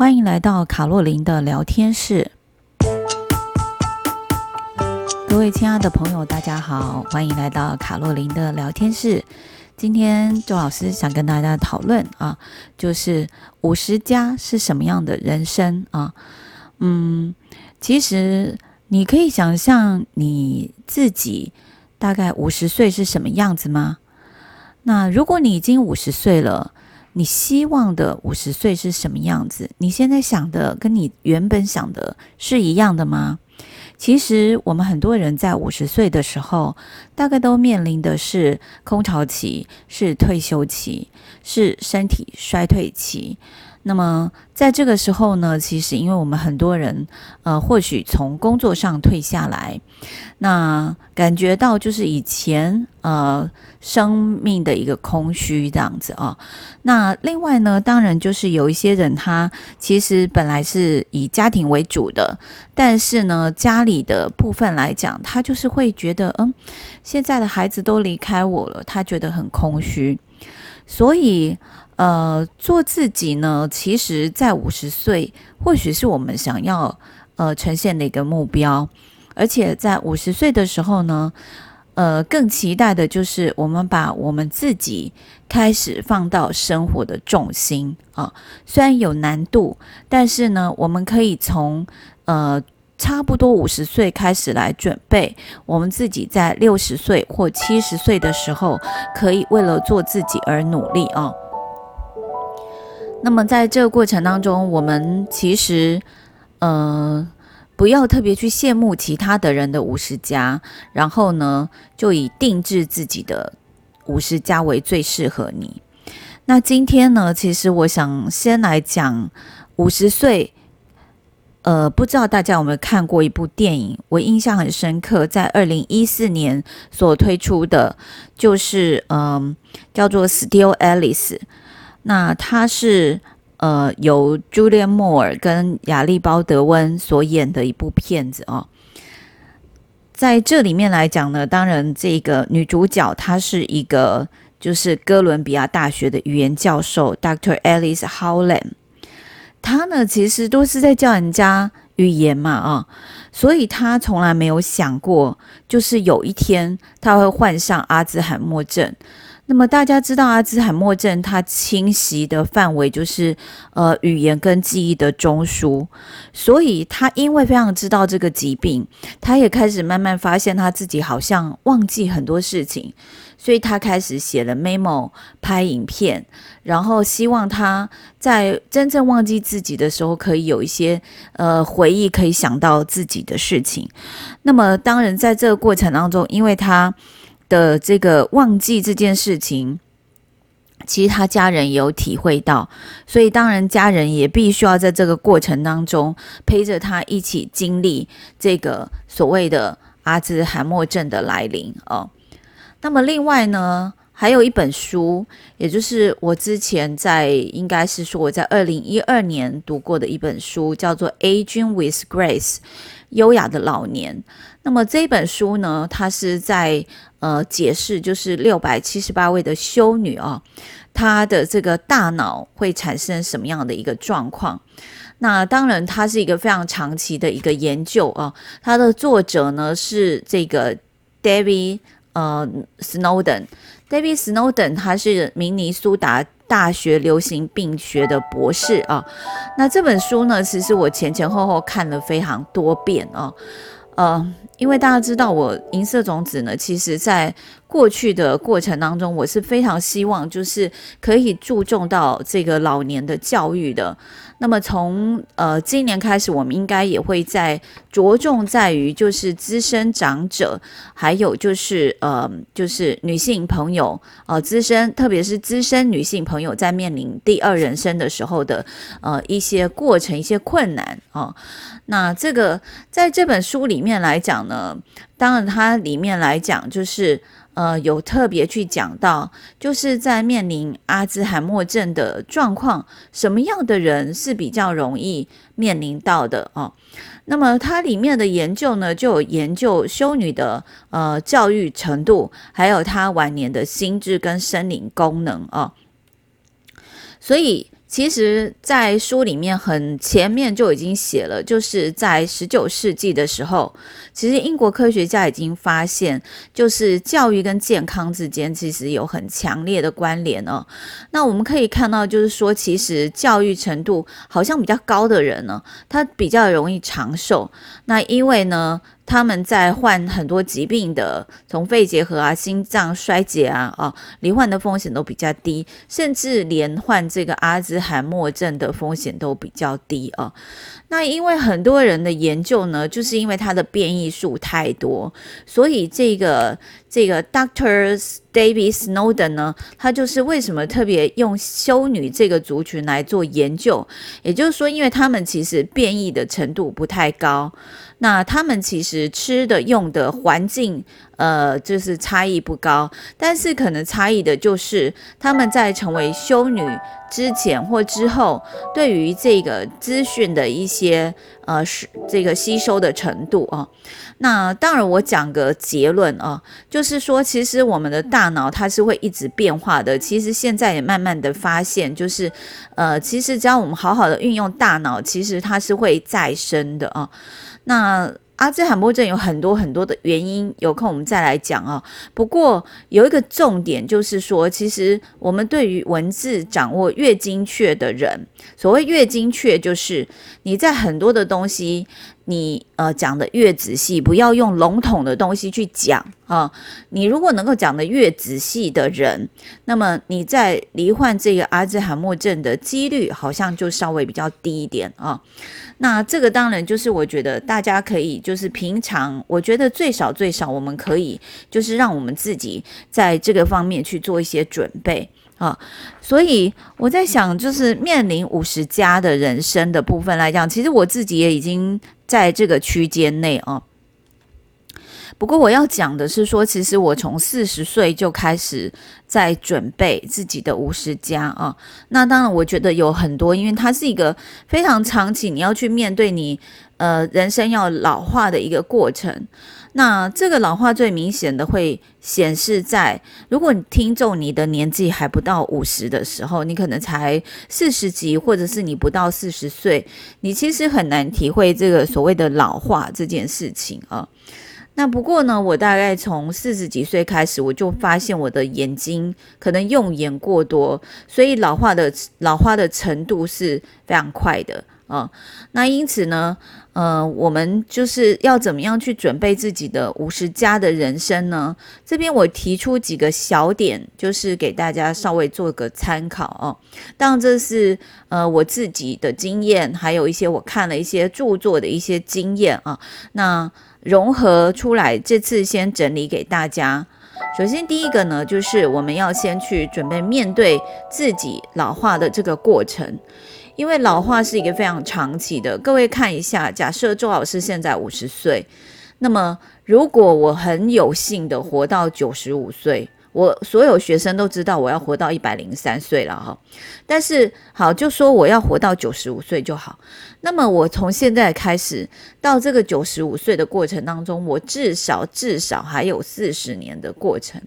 欢迎来到卡洛琳的聊天室。各位亲爱的朋友，大家好，欢迎来到卡洛琳的聊天室。今天周老师想跟大家讨论啊，就是五十加是什么样的人生啊？嗯，其实你可以想象你自己大概五十岁是什么样子吗？那如果你已经五十岁了，你希望的五十岁是什么样子？你现在想的跟你原本想的是一样的吗？其实我们很多人在五十岁的时候，大概都面临的是空巢期，是退休期，是身体衰退期。那么在这个时候呢，其实因为我们很多人，呃，或许从工作上退下来，那感觉到就是以前呃生命的一个空虚这样子啊。那另外呢，当然就是有一些人他其实本来是以家庭为主的，但是呢，家里的部分来讲，他就是会觉得，嗯，现在的孩子都离开我了，他觉得很空虚，所以。呃，做自己呢，其实，在五十岁，或许是我们想要呃呈现的一个目标，而且在五十岁的时候呢，呃，更期待的就是我们把我们自己开始放到生活的重心啊。虽然有难度，但是呢，我们可以从呃差不多五十岁开始来准备，我们自己在六十岁或七十岁的时候，可以为了做自己而努力啊。那么在这个过程当中，我们其实，呃，不要特别去羡慕其他的人的五十加，然后呢，就以定制自己的五十加为最适合你。那今天呢，其实我想先来讲五十岁。呃，不知道大家有没有看过一部电影，我印象很深刻，在二零一四年所推出的，就是嗯、叫做《Still Alice》。那它是呃由 Julian Moore 跟亚历鲍德温所演的一部片子哦，在这里面来讲呢，当然这个女主角她是一个就是哥伦比亚大学的语言教授 Dr. Alice Howland，他呢其实都是在教人家语言嘛啊、所以他从来没有想过，就是有一天他会患上阿兹海默症。那么大家知道阿兹海默症，它侵袭的范围就是呃语言跟记忆的中枢，所以他因为非常知道这个疾病，他也开始慢慢发现他自己好像忘记很多事情，所以他开始写了 memo、拍影片，然后希望他在真正忘记自己的时候，可以有一些呃回忆，可以想到自己的事情。那么当然在这个过程当中，因为他的这个忘记这件事情，其实他家人也有体会到，所以当然家人也必须要在这个过程当中陪着他一起经历这个所谓的阿兹海默症的来临哦。那么另外呢，还有一本书，也就是我之前在应该是说我在二零一二年读过的一本书，叫做《Aging with Grace》，优雅的老年。那么这本书呢，它是在呃解释，就是六百七十八位的修女啊，她的这个大脑会产生什么样的一个状况？那当然，它是一个非常长期的一个研究啊。它的作者呢是这个 David 呃 Snowden，David Snowden 他是明尼苏达大学流行病学的博士啊。那这本书呢，其实我前前后后看了非常多遍啊。呃，因为大家知道我银色种子呢，其实在过去的过程当中，我是非常希望就是可以注重到这个老年的教育的。那么从呃今年开始，我们应该也会在着重在于就是资深长者，还有就是呃就是女性朋友呃资深，特别是资深女性朋友在面临第二人生的时候的呃一些过程、一些困难啊、那这个在这本书里面来讲呢，当然它里面来讲就是。呃，有特别去讲到，就是在面临阿兹海默症的状况，什么样的人是比较容易面临到的哦？那么它里面的研究呢，就有研究修女的呃教育程度，还有她晚年的心智跟生理功能哦。所以其实，在书里面很前面就已经写了，就是在十九世纪的时候，其实英国科学家已经发现，就是教育跟健康之间其实有很强烈的关联哦。那我们可以看到，就是说，其实教育程度好像比较高的人呢，他比较容易长寿。那因为呢，他们在患很多疾病的，从肺结核啊、心脏衰竭啊、啊罹患的风险都比较低，甚至连患这个阿兹海默症的风险都比较低啊。那因为很多人的研究呢，就是因为它的变异数太多，所以这个这个 Doctor David Snowden 呢，他就是为什么特别用修女这个族群来做研究，也就是说，因为他们其实变异的程度不太高，那他们其实吃的用的环境。呃，就是差异不高，但是可能差异的就是他们在成为修女之前或之后，对于这个资讯的一些呃是这个吸收的程度啊。那当然，我讲个结论啊，就是说，其实我们的大脑它是会一直变化的。其实现在也慢慢的发现，就是呃，其实只要我们好好的运用大脑，其实它是会再生的啊。那。阿兹海默症有很多很多的原因，有空我们再来讲啊。不过有一个重点就是说，其实我们对于文字掌握越精确的人，所谓越精确，就是你在很多的东西。你呃讲的越仔细，不要用笼统的东西去讲啊。你如果能够讲的越仔细的人，那么你在罹患这个阿兹海默症的几率好像就稍微比较低一点啊。那这个当然就是我觉得大家可以就是平常，我觉得最少最少我们可以就是让我们自己在这个方面去做一些准备。啊，所以我在想，就是面临五十加的人生的部分来讲，其实我自己也已经在这个区间内啊。不过我要讲的是说，其实我从四十岁就开始在准备自己的五十加啊。那当然，我觉得有很多，因为它是一个非常长期，你要去面对你呃人生要老化的一个过程。那这个老化最明显的会显示在，如果你听众你的年纪还不到五十的时候，你可能才四十几，或者是你不到四十岁，你其实很难体会这个所谓的老化这件事情啊。那不过呢，我大概从四十几岁开始，我就发现我的眼睛可能用眼过多，所以老化的老化的程度是非常快的。啊、那因此呢，呃，我们就是要怎么样去准备自己的五十加的人生呢？这边我提出几个小点，就是给大家稍微做个参考哦。当然，这是呃我自己的经验，还有一些我看了一些著作的一些经验啊。那融合出来，这次先整理给大家。首先，第一个呢，就是我们要先去准备面对自己老化的这个过程。因为老化是一个非常长期的，各位看一下，假设周老师现在五十岁，那么如果我很有幸的活到九十五岁，我所有学生都知道我要活到一百零三岁了哈。但是好，就说我要活到九十五岁就好。那么我从现在开始到这个九十五岁的过程当中，我至少至少还有四十年的过程。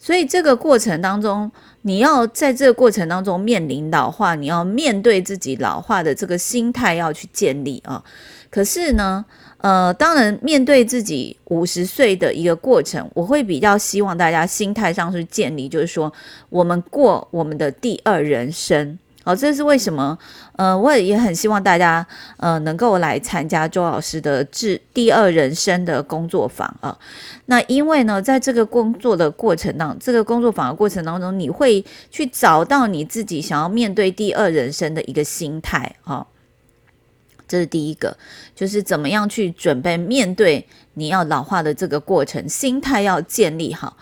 所以这个过程当中，你要在这个过程当中面临老化，你要面对自己老化的这个心态要去建立啊。可是呢，呃，当然面对自己五十岁的一个过程，我会比较希望大家心态上去建立，就是说我们过我们的第二人生。好，这是为什么？呃，我也很希望大家呃能够来参加周老师的治第二人生的工作坊啊。那因为呢，在这个工作的过程当中，这个工作坊的过程当中，你会去找到你自己想要面对第二人生的一个心态啊。这是第一个，就是怎么样去准备面对你要老化的这个过程，心态要建立好。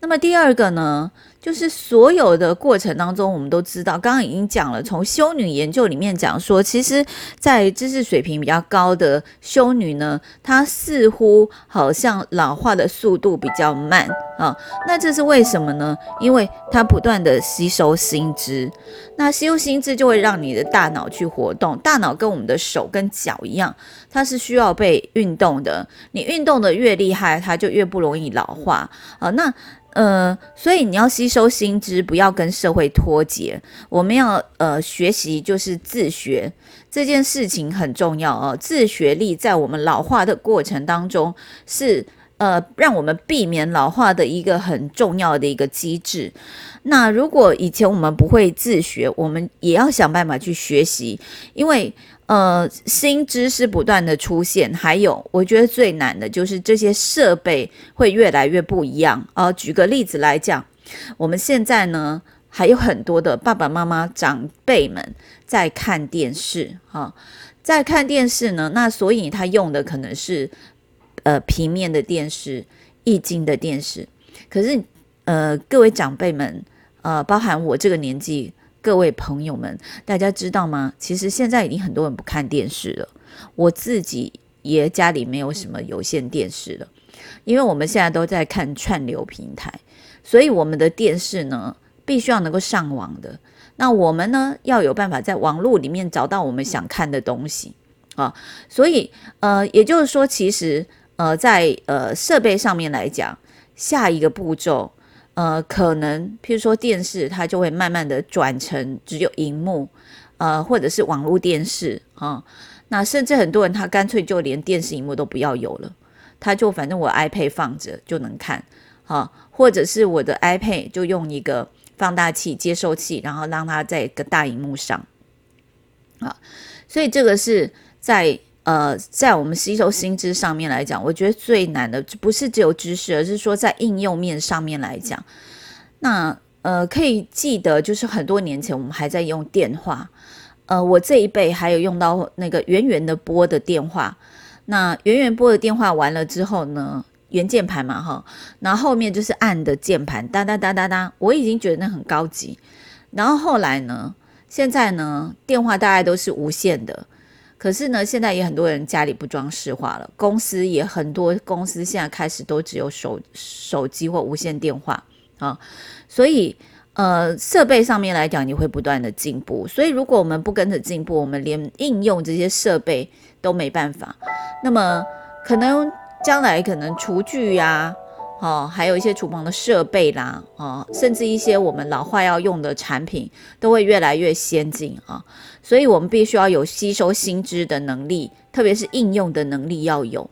那么第二个呢？就是所有的过程当中，我们都知道，刚刚已经讲了，从修女研究里面讲说，其实，在知识水平比较高的修女呢，她似乎好像老化的速度比较慢啊。那这是为什么呢？因为她不断的吸收新知，那吸收新知就会让你的大脑去活动。大脑跟我们的手跟脚一样，它是需要被运动的。你运动的越厉害，它就越不容易老化啊。那呃，所以你要吸收新知，不要跟社会脱节。我们要呃学习，就是自学这件事情很重要哦。自学力在我们老化的过程当中是呃让我们避免老化的一个很重要的一个机制。那如果以前我们不会自学，我们也要想办法去学习，因为。呃，新知识不断的出现，还有我觉得最难的就是这些设备会越来越不一样。呃，举个例子来讲，我们现在呢还有很多的爸爸妈妈长辈们在看电视，哈、在看电视呢，那所以他用的可能是呃平面的电视、液晶的电视，可是呃各位长辈们，呃，包含我这个年纪。各位朋友们，大家知道吗？其实现在已经很多人不看电视了。我自己也家里没有什么有线电视了，因为我们现在都在看串流平台，所以我们的电视呢，必须要能够上网的。那我们呢，要有办法在网络里面找到我们想看的东西啊。所以呃，也就是说，其实呃，在呃设备上面来讲，下一个步骤。呃，可能譬如说电视，它就会慢慢的转成只有荧幕，呃，或者是网络电视啊。那甚至很多人他干脆就连电视荧幕都不要有了，他就反正我 iPad 放着就能看，啊，或者是我的 iPad 就用一个放大器接收器，然后让它在一个大荧幕上，啊，所以这个是在。呃，在我们吸收新知上面来讲，我觉得最难的不是只有知识，而是说在应用面上面来讲。那呃，可以记得，就是很多年前我们还在用电话，呃，我这一辈还有用到那个圆圆的拨的电话。那圆圆拨的电话完了之后呢，圆键盘嘛，哈，然后后面就是按的键盘，哒哒哒哒哒，我已经觉得那很高级。然后后来呢，现在呢，电话大概都是无线的。可是呢，现在也很多人家里不装饰化了，公司也很多公司现在开始都只有手手机或无线电话啊，所以呃设备上面来讲，你会不断的进步。所以如果我们不跟着进步，我们连应用这些设备都没办法。那么可能将来可能厨具呀、哦，还有一些厨房的设备啦，哦，甚至一些我们老化要用的产品都会越来越先进啊，所以我们必须要有吸收新知的能力，特别是应用的能力要有。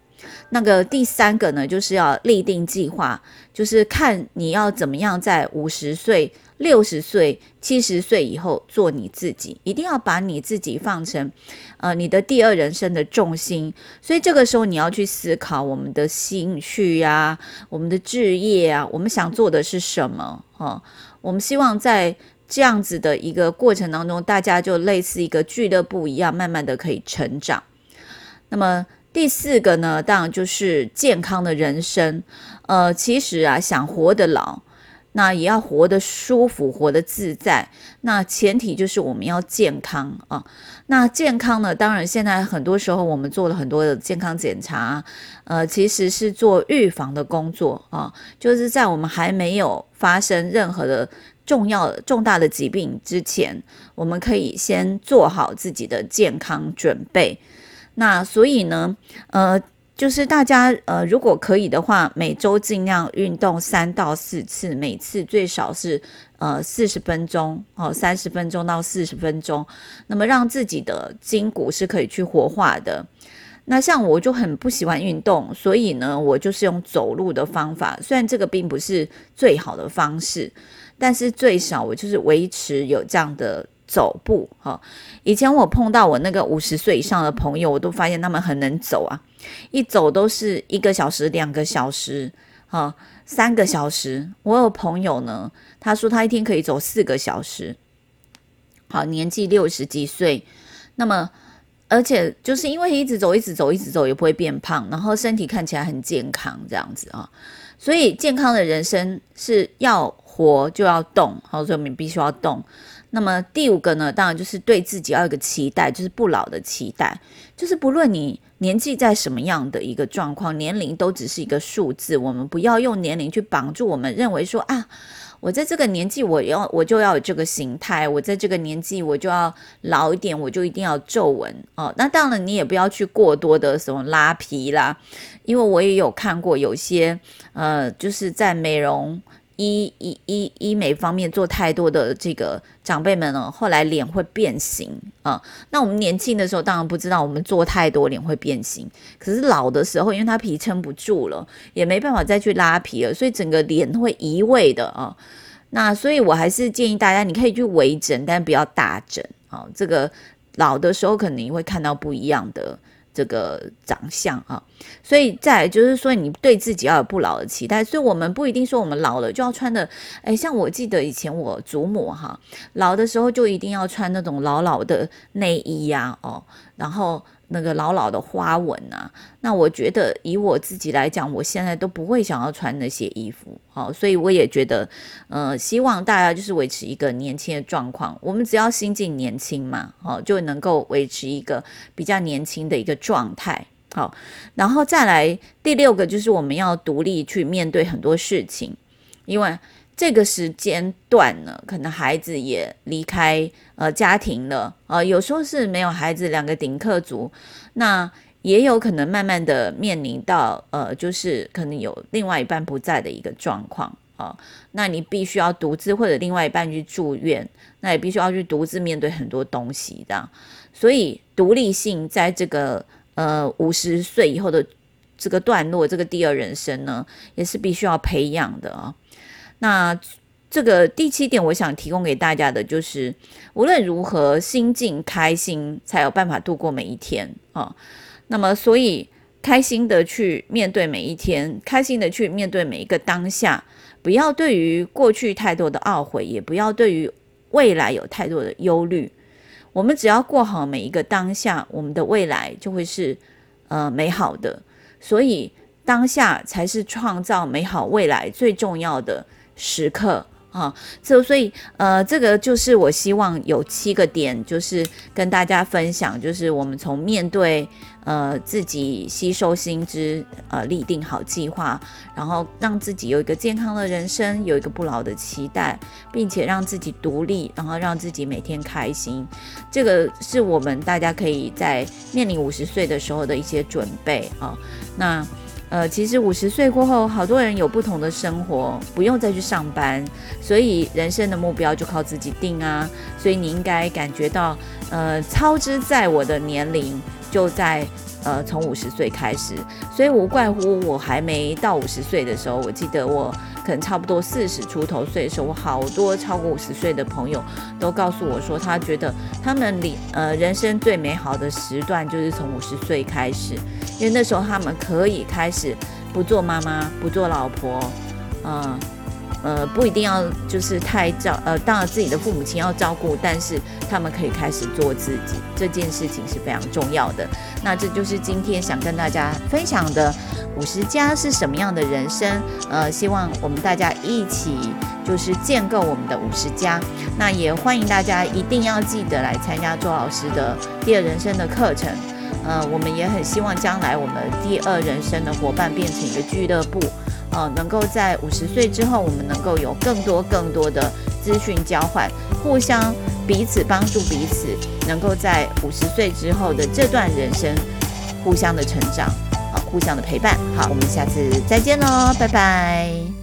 那个第三个呢，就是要立定计划，就是看你要怎么样在五十岁。六十岁、七十岁以后做你自己，一定要把你自己放成，呃，你的第二人生的重心。所以这个时候你要去思考我们的兴趣呀、啊，我们的志业啊，我们想做的是什么？哦，我们希望在这样子的一个过程当中，大家就类似一个俱乐部一样，慢慢的可以成长。那么第四个呢，当然就是健康的人生。呃，其实啊，想活得老。那也要活得舒服，活得自在。那前提就是我们要健康啊。那健康呢？当然，现在很多时候我们做了很多的健康检查，呃，其实是做预防的工作啊。就是在我们还没有发生任何的重要重大的疾病之前，我们可以先做好自己的健康准备。那所以呢，呃。就是大家呃，如果可以的话，每周尽量运动三到四次，每次最少是呃四十分钟哦，三十分钟到四十分钟，那么让自己的筋骨是可以去活化的。那像我就很不喜欢运动，所以呢，我就是用走路的方法，虽然这个并不是最好的方式，但是最少我就是维持有这样的。走步哈，以前我碰到我那个五十岁以上的朋友，我都发现他们很能走啊，一走都是一个小时、两个小时，哈，三个小时。我有朋友呢，他说他一天可以走四个小时，好，年纪六十几岁，那么而且就是因为一直走、一直走、一直走，也不会变胖，然后身体看起来很健康这样子啊，所以健康的人生是要活就要动，好，所以我们必须要动。那么第五个呢，当然就是对自己要有一个期待，就是不老的期待，就是不论你年纪在什么样的一个状况，年龄都只是一个数字，我们不要用年龄去绑住我们，认为说啊，我在这个年纪我要我就要有这个形态，我在这个年纪我就要老一点，我就一定要皱纹哦。那当然你也不要去过多的什么拉皮啦，因为我也有看过有些呃，就是在美容。医医医医美方面做太多的这个长辈们呢，后来脸会变形啊。那我们年轻的时候当然不知道，我们做太多脸会变形。可是老的时候，因为他皮撑不住了，也没办法再去拉皮了，所以整个脸会移位的啊。那所以我还是建议大家，你可以去微整，但不要大整啊。这个老的时候可能会看到不一样的。这个长相啊，所以再就是说，你对自己要有不老的期待。所以，我们不一定说我们老了就要穿的，哎，像我记得以前我祖母哈，老的时候就一定要穿那种老老的内衣呀，哦，然后。那个老老的花纹啊，那我觉得以我自己来讲，我现在都不会想要穿那些衣服，好，所以我也觉得，呃，希望大家就是维持一个年轻的状况，我们只要心境年轻嘛，好，就能够维持一个比较年轻的一个状态，好，然后再来第六个就是我们要独立去面对很多事情，因为。这个时间段呢，可能孩子也离开呃家庭了，呃，有时候是没有孩子，两个顶客族，那也有可能慢慢的面临到呃，就是可能有另外一半不在的一个状况啊，那你必须要独自或者另外一半去住院，那也必须要去独自面对很多东西的，所以独立性在这个呃五十岁以后的这个段落，这个第二人生呢，也是必须要培养的啊。那这个第七点，我想提供给大家的就是，无论如何，心境开心才有办法度过每一天啊。那么，所以开心的去面对每一天，开心的去面对每一个当下，不要对于过去太多的懊悔，也不要对于未来有太多的忧虑。我们只要过好每一个当下，我们的未来就会是呃美好的。所以，当下才是创造美好未来最重要的时刻啊，这所以呃，这个就是我希望有七个点，就是跟大家分享，就是我们从面对呃自己吸收新知，呃立定好计划，然后让自己有一个健康的人生，有一个不老的期待，并且让自己独立，然后让自己每天开心，这个是我们大家可以在面临五十岁的时候的一些准备啊，那。呃，其实五十岁过后，好多人有不同的生活，不用再去上班，所以人生的目标就靠自己定啊。所以你应该感觉到，呃，操之在我的年龄就在。呃，从五十岁开始，所以无怪乎我还没到五十岁的时候，我记得我可能差不多四十出头岁的时候，我好多超过五十岁的朋友都告诉我说，他觉得他们里呃人生最美好的时段就是从五十岁开始，因为那时候他们可以开始不做妈妈，不做老婆，嗯、呃，不一定要就是太照，呃，当然自己的父母亲要照顾，但是他们可以开始做自己，这件事情是非常重要的。那这就是今天想跟大家分享的五十加是什么样的人生？呃，希望我们大家一起就是建构我们的五十加。那也欢迎大家一定要记得来参加周老师的第二人生的课程。呃，我们也很希望将来我们第二人生的伙伴变成一个俱乐部。呃，能够在五十岁之后，我们能够有更多更多的资讯交换，互相彼此帮助彼此，能够在五十岁之后的这段人生，互相的成长，啊，互相的陪伴。好，我们下次再见喽，拜拜。